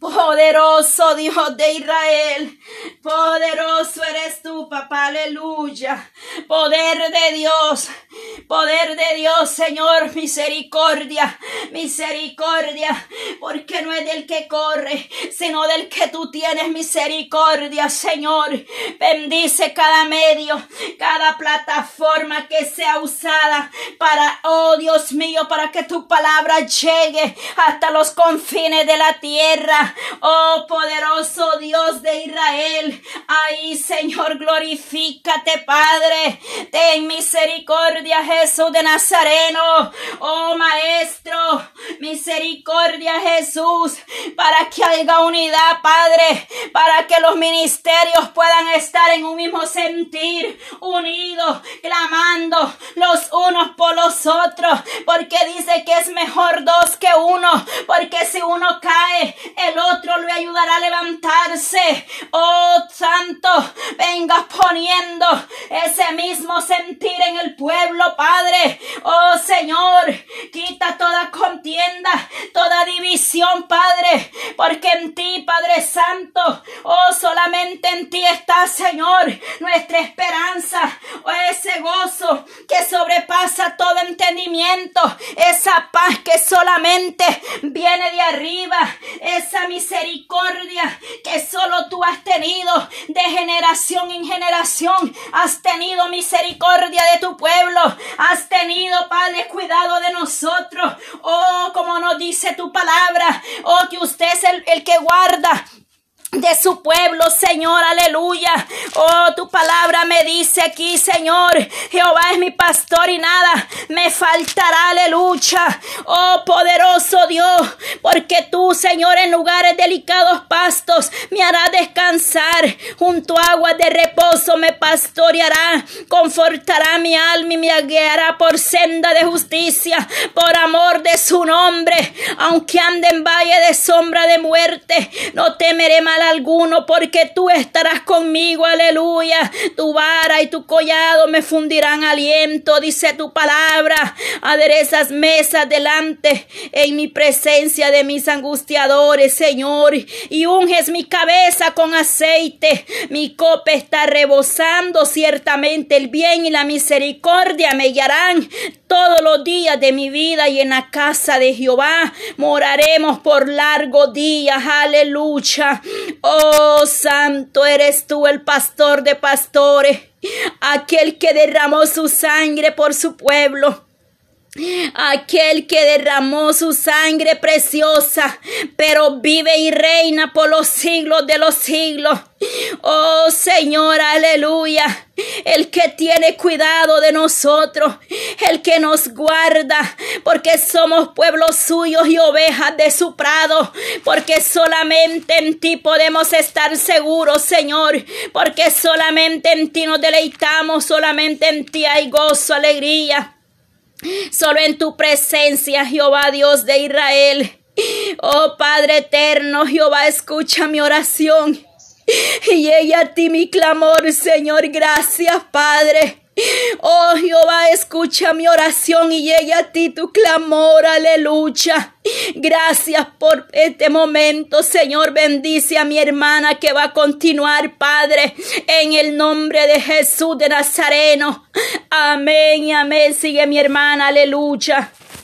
Poderoso Dios de Israel, poderoso eres tú, papá, aleluya. Poder de Dios, poder de Dios, Señor, misericordia, misericordia, porque no es del que corre, sino del que tú tienes misericordia, Señor. Bendice cada medio, cada plataforma que sea usada para, oh Dios mío, para que tu palabra llegue hasta los confines de la tierra. Oh poderoso Dios de Israel. Ahí, Señor, glorifícate, Padre. Ten misericordia, Jesús de Nazareno. Oh Maestro, misericordia, Jesús, para que haya unidad, Padre, para que los ministerios puedan estar en un mismo sentir, unidos, clamando los unos por los otros, porque dice que es mejor dos que uno, porque si uno cae, el otro le ayudará a levantarse. Oh Santo, venga poniendo ese mismo sentir en el pueblo, Padre. Oh Señor, quita toda contienda, toda división, Padre, porque en ti, Padre Santo, oh solamente en ti está, Señor, nuestra esperanza, oh ese gozo que sobrepasa todo entendimiento, esa paz que solamente viene de arriba, esa misericordia que solo tú has tenido de generación en generación. Has tenido misericordia de tu pueblo. Has tenido, Padre, cuidado de nosotros. Oh, como nos dice tu palabra. Oh, que usted es el, el que guarda de su pueblo, Señor, aleluya. Oh, tu palabra me dice aquí, Señor, Jehová es mi pastor y nada me faltará, aleluya. Oh, poderoso Dios, porque tú, Señor, en lugares delicados pastos me hará descansar, junto a aguas de reposo me pastoreará, confortará mi alma y me guiará por senda de justicia, por amor de su nombre, aunque ande en valle de sombra de muerte, no temeré mal alguno, porque tú estarás conmigo, aleluya. Tu vara y tu collado me fundirán aliento, dice tu palabra. Aderezas mesas delante en mi presencia de mis angustiadores, Señor, y unges mi cabeza con aceite. Mi copa está rebosando, ciertamente el bien y la misericordia me guiarán todos los días de mi vida y en la casa de Jehová moraremos por largos días. Aleluya. Oh, santo eres tú el pastor de pastores, aquel que derramó su sangre por su pueblo Aquel que derramó su sangre preciosa, pero vive y reina por los siglos de los siglos. Oh Señor, aleluya. El que tiene cuidado de nosotros, el que nos guarda, porque somos pueblos suyos y ovejas de su prado, porque solamente en ti podemos estar seguros, Señor, porque solamente en ti nos deleitamos, solamente en ti hay gozo, alegría. Solo en tu presencia, Jehová Dios de Israel. Oh Padre eterno, Jehová, escucha mi oración. Y llegue a ti mi clamor, Señor. Gracias, Padre. Oh Jehová, escucha mi oración y llegue a ti tu clamor, aleluya. Gracias por este momento, Señor. Bendice a mi hermana que va a continuar, Padre, en el nombre de Jesús de Nazareno. Amén amén. Sigue mi hermana, aleluya.